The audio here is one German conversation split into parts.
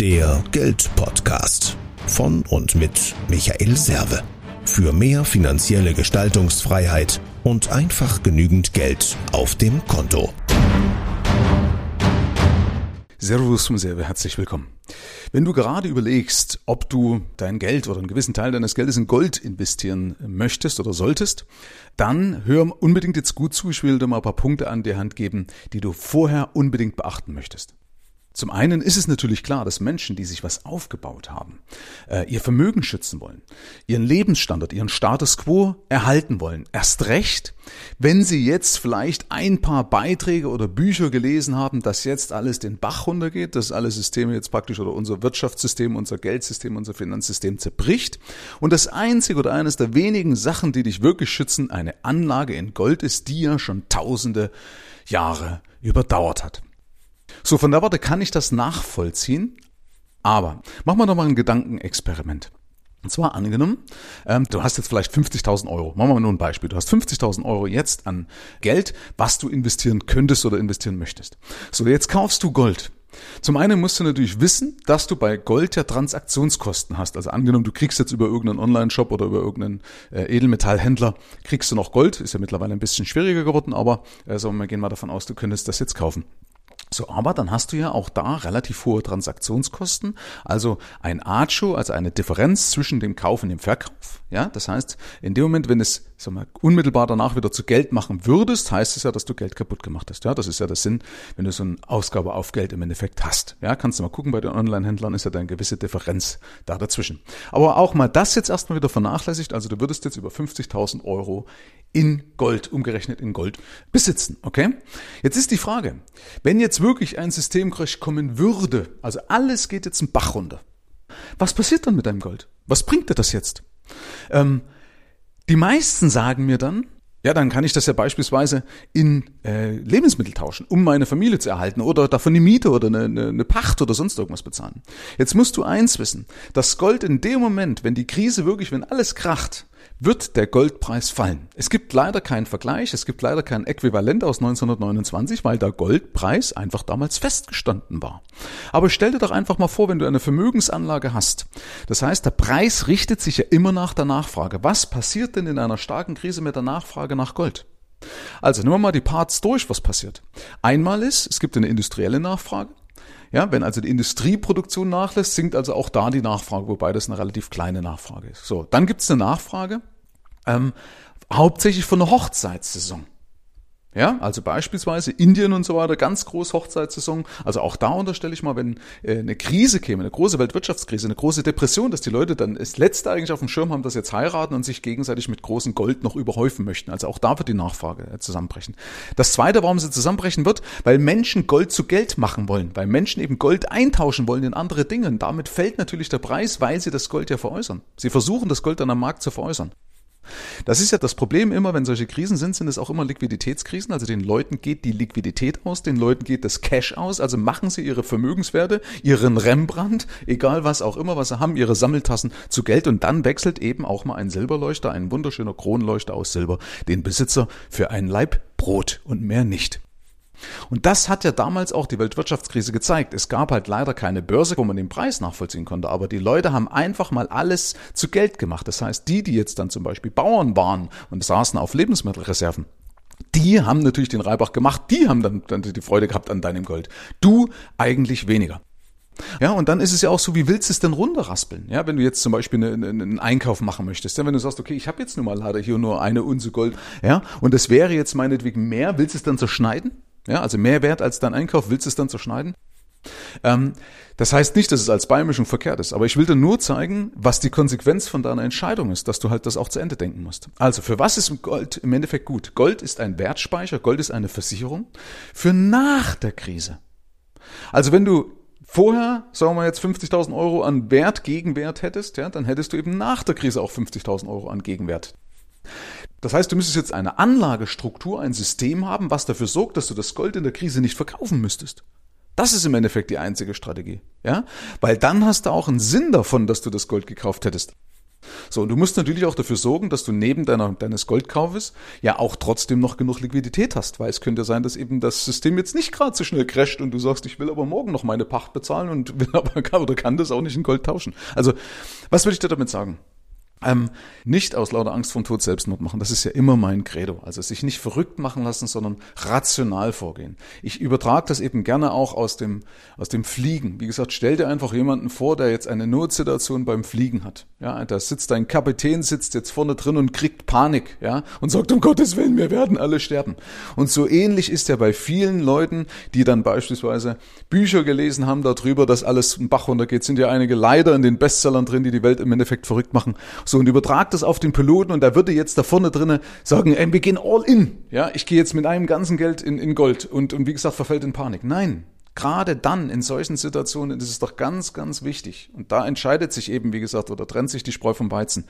Der Geldpodcast von und mit Michael Serve. Für mehr finanzielle Gestaltungsfreiheit und einfach genügend Geld auf dem Konto. Servus zum Serve, herzlich willkommen. Wenn du gerade überlegst, ob du dein Geld oder einen gewissen Teil deines Geldes in Gold investieren möchtest oder solltest, dann hör unbedingt jetzt gut zu. Ich will dir mal ein paar Punkte an die Hand geben, die du vorher unbedingt beachten möchtest. Zum einen ist es natürlich klar, dass Menschen, die sich was aufgebaut haben, äh, ihr Vermögen schützen wollen, ihren Lebensstandard, ihren Status quo erhalten wollen. Erst recht, wenn sie jetzt vielleicht ein paar Beiträge oder Bücher gelesen haben, dass jetzt alles den Bach runtergeht, dass alle Systeme jetzt praktisch oder unser Wirtschaftssystem, unser Geldsystem, unser Finanzsystem zerbricht und das einzige oder eines der wenigen Sachen, die dich wirklich schützen, eine Anlage in Gold ist, die ja schon tausende Jahre überdauert hat. So, von der Warte kann ich das nachvollziehen, aber machen wir doch mal ein Gedankenexperiment. Und zwar angenommen, ähm, du hast jetzt vielleicht 50.000 Euro. Machen wir mal nur ein Beispiel. Du hast 50.000 Euro jetzt an Geld, was du investieren könntest oder investieren möchtest. So, jetzt kaufst du Gold. Zum einen musst du natürlich wissen, dass du bei Gold ja Transaktionskosten hast. Also angenommen, du kriegst jetzt über irgendeinen Online-Shop oder über irgendeinen äh, Edelmetallhändler, kriegst du noch Gold. Ist ja mittlerweile ein bisschen schwieriger geworden, aber äh, sagen wir gehen mal davon aus, du könntest das jetzt kaufen. So, aber dann hast du ja auch da relativ hohe Transaktionskosten, also ein Acho, also eine Differenz zwischen dem Kauf und dem Verkauf. Ja, das heißt, in dem Moment, wenn es sag mal, unmittelbar danach wieder zu Geld machen würdest, heißt es ja, dass du Geld kaputt gemacht hast. Ja, das ist ja der Sinn, wenn du so eine Ausgabe auf Geld im Endeffekt hast. Ja, kannst du mal gucken, bei den Online-Händlern ist ja da eine gewisse Differenz da dazwischen. Aber auch mal das jetzt erstmal wieder vernachlässigt. Also du würdest jetzt über 50.000 Euro in Gold, umgerechnet in Gold, besitzen. Okay? Jetzt ist die Frage, wenn jetzt wirklich ein Systemcrash kommen würde, also alles geht jetzt einen Bach runter, was passiert dann mit deinem Gold? Was bringt dir das jetzt? Ähm, die meisten sagen mir dann, ja, dann kann ich das ja beispielsweise in äh, Lebensmittel tauschen, um meine Familie zu erhalten oder davon eine Miete oder eine, eine, eine Pacht oder sonst irgendwas bezahlen. Jetzt musst du eins wissen, das Gold in dem Moment, wenn die Krise wirklich, wenn alles kracht, wird der Goldpreis fallen. Es gibt leider keinen Vergleich, es gibt leider kein Äquivalent aus 1929, weil der Goldpreis einfach damals festgestanden war. Aber stell dir doch einfach mal vor, wenn du eine Vermögensanlage hast. Das heißt, der Preis richtet sich ja immer nach der Nachfrage. Was passiert denn in einer starken Krise mit der Nachfrage nach Gold? Also nehmen wir mal die Parts durch, was passiert. Einmal ist, es gibt eine industrielle Nachfrage. Ja, wenn also die Industrieproduktion nachlässt, sinkt also auch da die Nachfrage, wobei das eine relativ kleine Nachfrage ist. So, dann gibt es eine Nachfrage, ähm, hauptsächlich von der Hochzeitssaison. Ja, also beispielsweise Indien und so weiter, ganz groß Hochzeitssaison. Also auch da unterstelle ich mal, wenn äh, eine Krise käme, eine große Weltwirtschaftskrise, eine große Depression, dass die Leute dann das Letzte eigentlich auf dem Schirm haben, dass jetzt heiraten und sich gegenseitig mit großem Gold noch überhäufen möchten. Also auch da wird die Nachfrage äh, zusammenbrechen. Das Zweite, warum sie zusammenbrechen wird, weil Menschen Gold zu Geld machen wollen, weil Menschen eben Gold eintauschen wollen in andere Dinge. Und damit fällt natürlich der Preis, weil sie das Gold ja veräußern. Sie versuchen, das Gold dann am Markt zu veräußern. Das ist ja das Problem immer, wenn solche Krisen sind, sind es auch immer Liquiditätskrisen. Also den Leuten geht die Liquidität aus, den Leuten geht das Cash aus. Also machen sie ihre Vermögenswerte, ihren Rembrandt, egal was auch immer, was sie haben, ihre Sammeltassen zu Geld und dann wechselt eben auch mal ein Silberleuchter, ein wunderschöner Kronleuchter aus Silber, den Besitzer für ein Laib Brot und mehr nicht. Und das hat ja damals auch die Weltwirtschaftskrise gezeigt. Es gab halt leider keine Börse, wo man den Preis nachvollziehen konnte, aber die Leute haben einfach mal alles zu Geld gemacht. Das heißt, die, die jetzt dann zum Beispiel Bauern waren und saßen auf Lebensmittelreserven, die haben natürlich den Reibach gemacht, die haben dann, dann die Freude gehabt an deinem Gold. Du eigentlich weniger. Ja, und dann ist es ja auch so, wie willst du es denn runterraspeln? Ja, wenn du jetzt zum Beispiel eine, eine, einen Einkauf machen möchtest, ja, wenn du sagst, okay, ich habe jetzt nun mal leider hier nur eine Unze Gold, ja, und das wäre jetzt meinetwegen mehr, willst du es dann zerschneiden? Ja, also mehr Wert als dein Einkauf, willst du es dann zerschneiden? Ähm, das heißt nicht, dass es als Beimischung verkehrt ist, aber ich will dir nur zeigen, was die Konsequenz von deiner Entscheidung ist, dass du halt das auch zu Ende denken musst. Also, für was ist Gold im Endeffekt gut? Gold ist ein Wertspeicher, Gold ist eine Versicherung für nach der Krise. Also, wenn du vorher, sagen wir jetzt 50.000 Euro an Wert, Gegenwert hättest, ja, dann hättest du eben nach der Krise auch 50.000 Euro an Gegenwert. Das heißt, du müsstest jetzt eine Anlagestruktur, ein System haben, was dafür sorgt, dass du das Gold in der Krise nicht verkaufen müsstest. Das ist im Endeffekt die einzige Strategie, ja? Weil dann hast du auch einen Sinn davon, dass du das Gold gekauft hättest. So, und du musst natürlich auch dafür sorgen, dass du neben deiner, deines Goldkaufes ja auch trotzdem noch genug Liquidität hast, weil es könnte sein, dass eben das System jetzt nicht gerade so schnell crasht und du sagst, ich will aber morgen noch meine Pacht bezahlen und will aber oder kann das auch nicht in Gold tauschen. Also, was will ich dir damit sagen? Ähm, nicht aus lauter Angst vom Tod Selbstmord machen. Das ist ja immer mein Credo. Also sich nicht verrückt machen lassen, sondern rational vorgehen. Ich übertrage das eben gerne auch aus dem, aus dem Fliegen. Wie gesagt, stell dir einfach jemanden vor, der jetzt eine Notsituation beim Fliegen hat. Ja, da sitzt ein Kapitän, sitzt jetzt vorne drin und kriegt Panik, ja, und sagt, um Gottes Willen, wir werden alle sterben. Und so ähnlich ist ja bei vielen Leuten, die dann beispielsweise Bücher gelesen haben darüber, dass alles im Bach runtergeht, sind ja einige leider in den Bestsellern drin, die die Welt im Endeffekt verrückt machen. So, und übertragt das auf den Piloten und der würde jetzt da vorne drinnen sagen, ey, wir gehen all in. Ja, ich gehe jetzt mit einem ganzen Geld in, in Gold und, und wie gesagt, verfällt in Panik. Nein. Gerade dann, in solchen Situationen, ist es doch ganz, ganz wichtig. Und da entscheidet sich eben, wie gesagt, oder trennt sich die Spreu vom Weizen.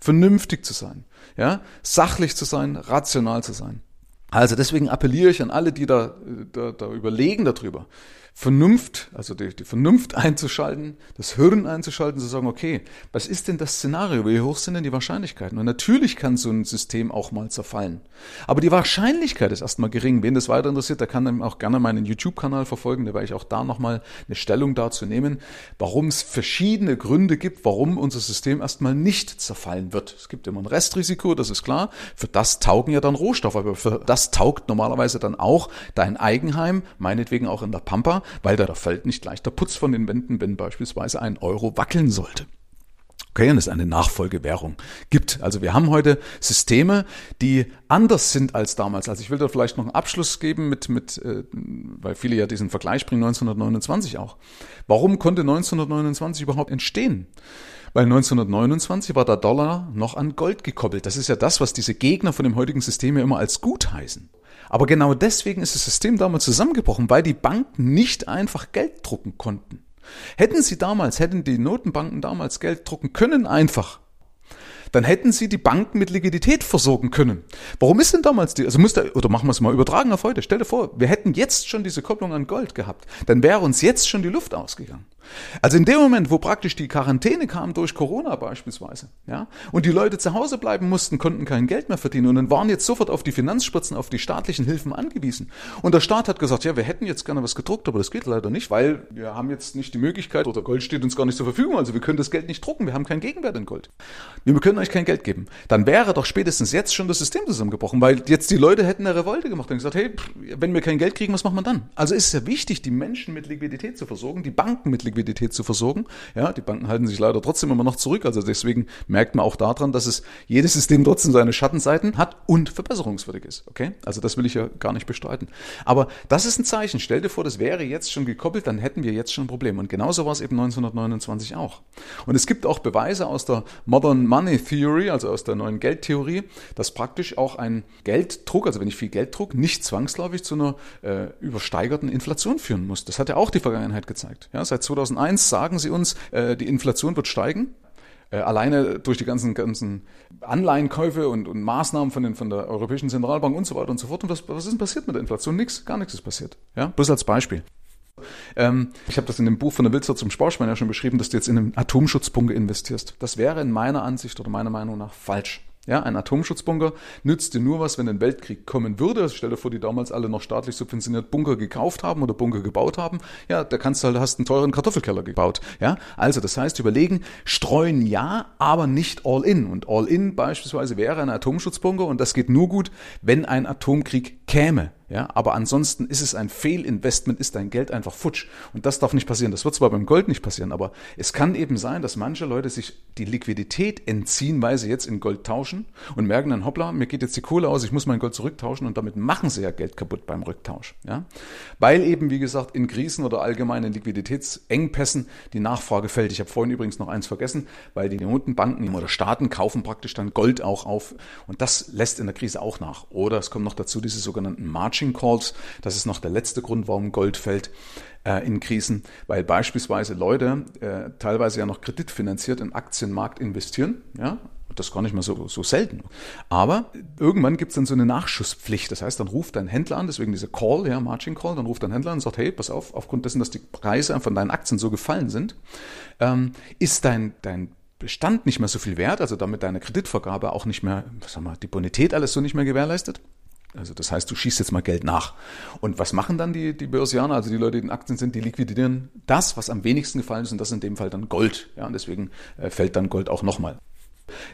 Vernünftig zu sein. Ja, sachlich zu sein, rational zu sein. Also deswegen appelliere ich an alle, die da, da, da überlegen darüber. Vernunft, also die, die Vernunft einzuschalten, das Hirn einzuschalten, zu sagen, okay, was ist denn das Szenario? Wie hoch sind denn die Wahrscheinlichkeiten? Und natürlich kann so ein System auch mal zerfallen. Aber die Wahrscheinlichkeit ist erstmal gering. Wen das weiter interessiert, der kann auch gerne meinen YouTube-Kanal verfolgen, da werde ich auch da nochmal eine Stellung dazu nehmen, warum es verschiedene Gründe gibt, warum unser System erstmal nicht zerfallen wird. Es gibt immer ein Restrisiko, das ist klar. Für das taugen ja dann Rohstoffe, aber für das taugt normalerweise dann auch dein Eigenheim, meinetwegen auch in der Pampa, weil da fällt nicht gleich der Putz von den Wänden, wenn beispielsweise ein Euro wackeln sollte. Okay, und es eine Nachfolgewährung gibt. Also wir haben heute Systeme, die anders sind als damals. Also ich will da vielleicht noch einen Abschluss geben mit, mit äh, weil viele ja diesen Vergleich bringen, 1929 auch. Warum konnte 1929 überhaupt entstehen? Weil 1929 war der Dollar noch an Gold gekoppelt. Das ist ja das, was diese Gegner von dem heutigen System ja immer als gut heißen. Aber genau deswegen ist das System damals zusammengebrochen, weil die Banken nicht einfach Geld drucken konnten. Hätten sie damals, hätten die Notenbanken damals Geld drucken können einfach, dann hätten sie die Banken mit Liquidität versorgen können. Warum ist denn damals die, also muss da, oder machen wir es mal übertragen auf heute, stell dir vor, wir hätten jetzt schon diese Kopplung an Gold gehabt, dann wäre uns jetzt schon die Luft ausgegangen. Also in dem Moment, wo praktisch die Quarantäne kam durch Corona beispielsweise, ja, und die Leute zu Hause bleiben mussten, konnten kein Geld mehr verdienen und dann waren jetzt sofort auf die Finanzspritzen, auf die staatlichen Hilfen angewiesen. Und der Staat hat gesagt, ja, wir hätten jetzt gerne was gedruckt, aber das geht leider nicht, weil wir haben jetzt nicht die Möglichkeit oder Gold steht uns gar nicht zur Verfügung, also wir können das Geld nicht drucken, wir haben keinen Gegenwert in Gold. Wir können euch kein Geld geben. Dann wäre doch spätestens jetzt schon das System zusammengebrochen, weil jetzt die Leute hätten eine Revolte gemacht und gesagt, hey, wenn wir kein Geld kriegen, was macht man dann? Also ist es ja wichtig, die Menschen mit Liquidität zu versorgen, die Banken mit Liquidität zu versorgen. Ja, die Banken halten sich leider trotzdem immer noch zurück. Also deswegen merkt man auch daran, dass es jedes System trotzdem seine Schattenseiten hat und verbesserungswürdig ist. Okay? Also das will ich ja gar nicht bestreiten. Aber das ist ein Zeichen. Stell dir vor, das wäre jetzt schon gekoppelt, dann hätten wir jetzt schon ein Problem. Und genauso war es eben 1929 auch. Und es gibt auch Beweise aus der Modern Money Theory, also aus der neuen Geldtheorie, dass praktisch auch ein Gelddruck, also wenn ich viel Geld druck, nicht zwangsläufig zu einer äh, übersteigerten Inflation führen muss. Das hat ja auch die Vergangenheit gezeigt. Ja, seit 2001 sagen sie uns, äh, die Inflation wird steigen. Äh, alleine durch die ganzen, ganzen Anleihenkäufe und, und Maßnahmen von, den, von der Europäischen Zentralbank und so weiter und so fort. Und was, was ist denn passiert mit der Inflation? Nix, gar nichts ist passiert. Ja, bloß als Beispiel. Ähm, ich habe das in dem Buch von der Wilzer zum Sparschwein ja schon beschrieben, dass du jetzt in einen Atomschutzbunker investierst. Das wäre in meiner Ansicht oder meiner Meinung nach falsch. Ja, ein Atomschutzbunker nützt dir nur was, wenn ein Weltkrieg kommen würde. Also stell dir vor, die damals alle noch staatlich subventioniert Bunker gekauft haben oder Bunker gebaut haben. Ja, da kannst du halt, hast einen teuren Kartoffelkeller gebaut. Ja, also das heißt, überlegen, streuen ja, aber nicht all in. Und all in beispielsweise wäre ein Atomschutzbunker und das geht nur gut, wenn ein Atomkrieg käme. Ja, aber ansonsten ist es ein Fehlinvestment, ist dein Geld einfach futsch. Und das darf nicht passieren. Das wird zwar beim Gold nicht passieren, aber es kann eben sein, dass manche Leute sich die Liquidität entziehen, weil sie jetzt in Gold tauschen und merken dann, hoppla, mir geht jetzt die Kohle aus, ich muss mein Gold zurücktauschen und damit machen sie ja Geld kaputt beim Rücktausch. Ja, weil eben, wie gesagt, in Krisen oder allgemeinen Liquiditätsengpässen die Nachfrage fällt. Ich habe vorhin übrigens noch eins vergessen, weil die Notenbanken oder Staaten kaufen praktisch dann Gold auch auf und das lässt in der Krise auch nach. Oder es kommt noch dazu diese sogenannten Margin Margin Calls. Das ist noch der letzte Grund, warum Gold fällt äh, in Krisen, weil beispielsweise Leute äh, teilweise ja noch kreditfinanziert im Aktienmarkt investieren. Ja, das gar nicht mehr so, so selten. Aber irgendwann gibt es dann so eine Nachschusspflicht. Das heißt, dann ruft dein Händler an, deswegen diese Call, ja, Margin Call, dann ruft dein Händler an und sagt, hey, pass auf, aufgrund dessen, dass die Preise von deinen Aktien so gefallen sind, ähm, ist dein, dein Bestand nicht mehr so viel wert, also damit deine Kreditvergabe auch nicht mehr, sag mal, die Bonität alles so nicht mehr gewährleistet. Also das heißt, du schießt jetzt mal Geld nach. Und was machen dann die, die Börsianer, also die Leute, die in Aktien sind, die liquidieren das, was am wenigsten gefallen ist, und das ist in dem Fall dann Gold. Ja, und deswegen äh, fällt dann Gold auch nochmal.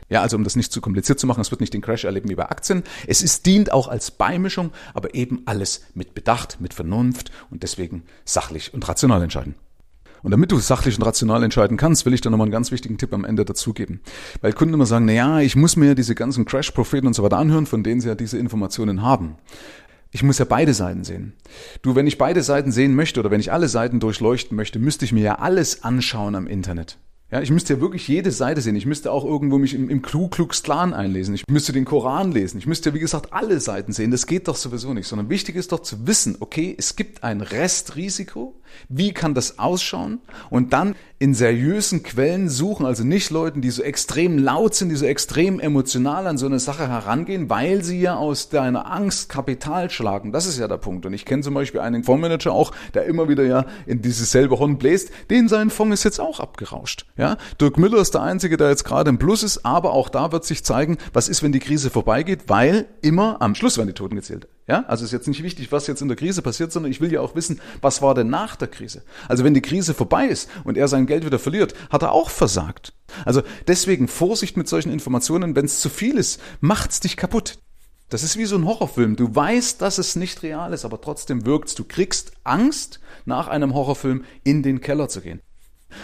Ja, also um das nicht zu kompliziert zu machen, es wird nicht den Crash erleben wie bei Aktien. Es ist, dient auch als Beimischung, aber eben alles mit Bedacht, mit Vernunft und deswegen sachlich und rational entscheiden. Und damit du sachlich und rational entscheiden kannst, will ich dir nochmal einen ganz wichtigen Tipp am Ende dazugeben. Weil Kunden immer sagen, na ja, ich muss mir diese ganzen Crash-Propheten und so weiter anhören, von denen sie ja diese Informationen haben. Ich muss ja beide Seiten sehen. Du, wenn ich beide Seiten sehen möchte oder wenn ich alle Seiten durchleuchten möchte, müsste ich mir ja alles anschauen am Internet. Ja, ich müsste ja wirklich jede Seite sehen. Ich müsste auch irgendwo mich im, im Klu Klux Klan einlesen. Ich müsste den Koran lesen. Ich müsste ja, wie gesagt, alle Seiten sehen. Das geht doch sowieso nicht. Sondern wichtig ist doch zu wissen, okay, es gibt ein Restrisiko. Wie kann das ausschauen? Und dann in seriösen Quellen suchen, also nicht Leuten, die so extrem laut sind, die so extrem emotional an so eine Sache herangehen, weil sie ja aus deiner Angst Kapital schlagen. Das ist ja der Punkt. Und ich kenne zum Beispiel einen Fondsmanager auch, der immer wieder ja in dieses selbe Horn bläst, den sein Fonds ist jetzt auch abgerauscht. Ja, Dirk Müller ist der Einzige, der jetzt gerade im Plus ist, aber auch da wird sich zeigen, was ist, wenn die Krise vorbeigeht, weil immer am Schluss werden die Toten gezählt. Ja, also ist jetzt nicht wichtig, was jetzt in der Krise passiert, sondern ich will ja auch wissen, was war denn nach der Krise? Also wenn die Krise vorbei ist und er sein Geld wieder verliert, hat er auch versagt. Also deswegen Vorsicht mit solchen Informationen, wenn es zu viel ist, macht's dich kaputt. Das ist wie so ein Horrorfilm. Du weißt, dass es nicht real ist, aber trotzdem wirkt's. Du kriegst Angst, nach einem Horrorfilm in den Keller zu gehen.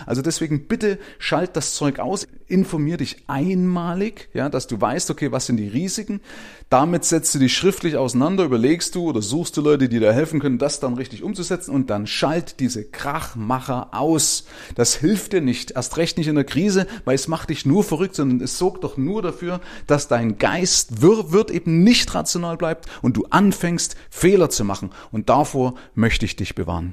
Also deswegen bitte schalt das Zeug aus, informier dich einmalig, ja, dass du weißt, okay, was sind die Risiken. Damit setzt du dich schriftlich auseinander, überlegst du oder suchst du Leute, die dir helfen können, das dann richtig umzusetzen und dann schalt diese Krachmacher aus. Das hilft dir nicht, erst recht nicht in der Krise, weil es macht dich nur verrückt, sondern es sorgt doch nur dafür, dass dein Geist wird, wird eben nicht rational bleibt und du anfängst Fehler zu machen und davor möchte ich dich bewahren.